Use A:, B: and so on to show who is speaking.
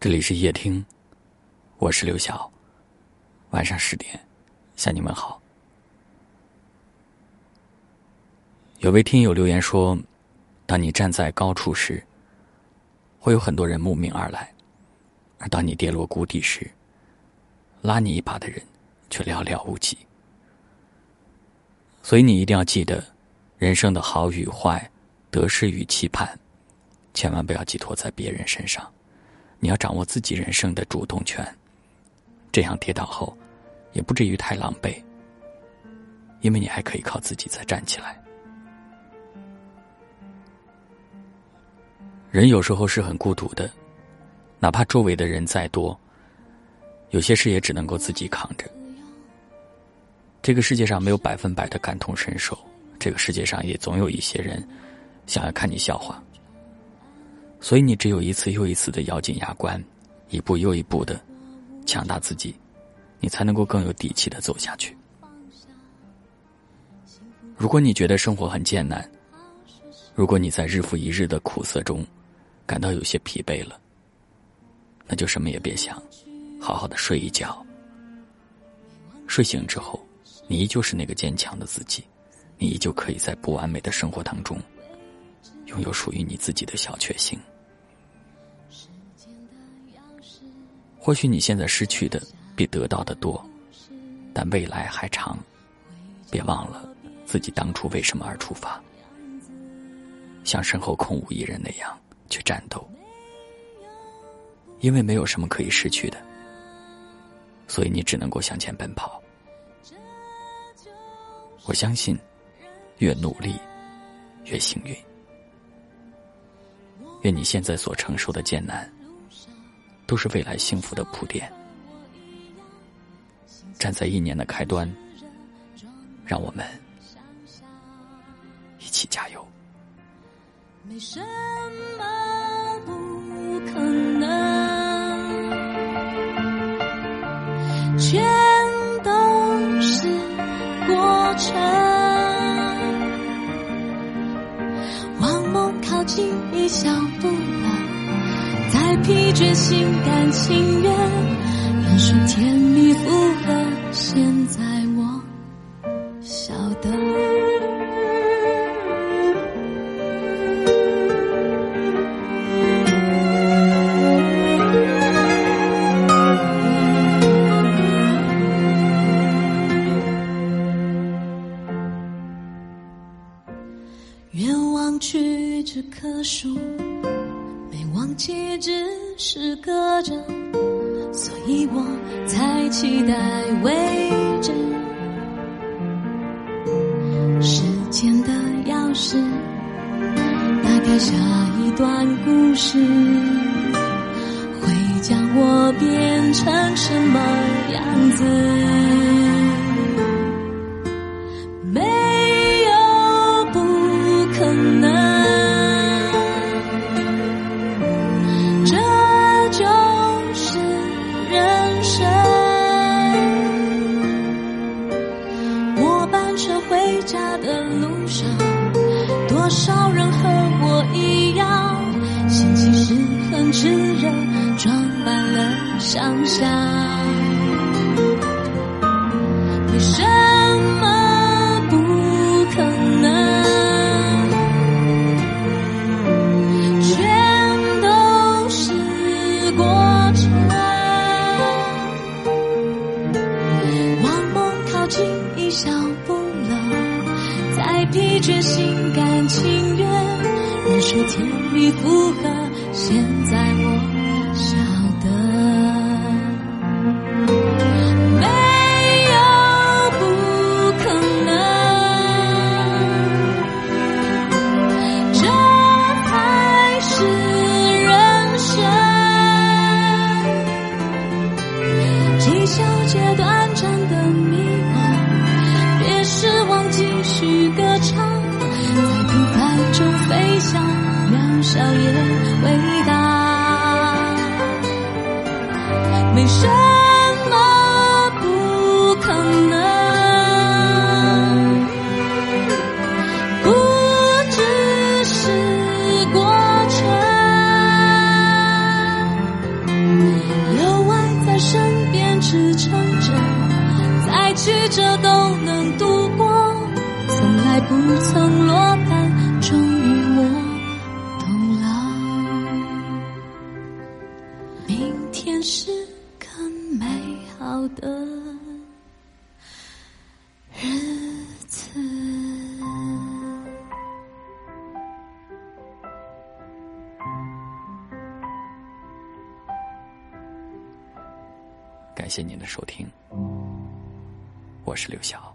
A: 这里是夜听，我是刘晓。晚上十点，向你们好。有位听友留言说：“当你站在高处时，会有很多人慕名而来；而当你跌落谷底时，拉你一把的人却寥寥无几。”所以你一定要记得，人生的好与坏、得失与期盼，千万不要寄托在别人身上。你要掌握自己人生的主动权，这样跌倒后也不至于太狼狈，因为你还可以靠自己再站起来。人有时候是很孤独的，哪怕周围的人再多，有些事也只能够自己扛着。这个世界上没有百分百的感同身受，这个世界上也总有一些人想要看你笑话。所以你只有一次又一次的咬紧牙关，一步又一步的强大自己，你才能够更有底气的走下去。如果你觉得生活很艰难，如果你在日复一日的苦涩中感到有些疲惫了，那就什么也别想，好好的睡一觉。睡醒之后，你依旧是那个坚强的自己，你依旧可以在不完美的生活当中。拥有属于你自己的小确幸。或许你现在失去的比得到的多，但未来还长，别忘了自己当初为什么而出发，像身后空无一人那样去战斗。因为没有什么可以失去的，所以你只能够向前奔跑。我相信，越努力，越幸运。愿你现在所承受的艰难，都是未来幸福的铺垫。站在一年的开端，让我们一起加油。
B: 没什么却，心甘情愿，忍受甜蜜负荷。现在我晓得，愿忘去。这棵树没忘记，只是隔着，所以我才期待未知。时间的钥匙，打开下一段故事，会将我变成什么样子？多少人和我一样，心其实很炙热，装满了想象。为什么不可能？全都是过程。往梦靠近一小步了，再疲倦心甘。情愿忍受甜蜜负荷，现在我想什么不可能。不只是过程有爱在身边支撑着再曲折都能度过从来不曾落单。
A: 感谢您的收听。我是刘晓。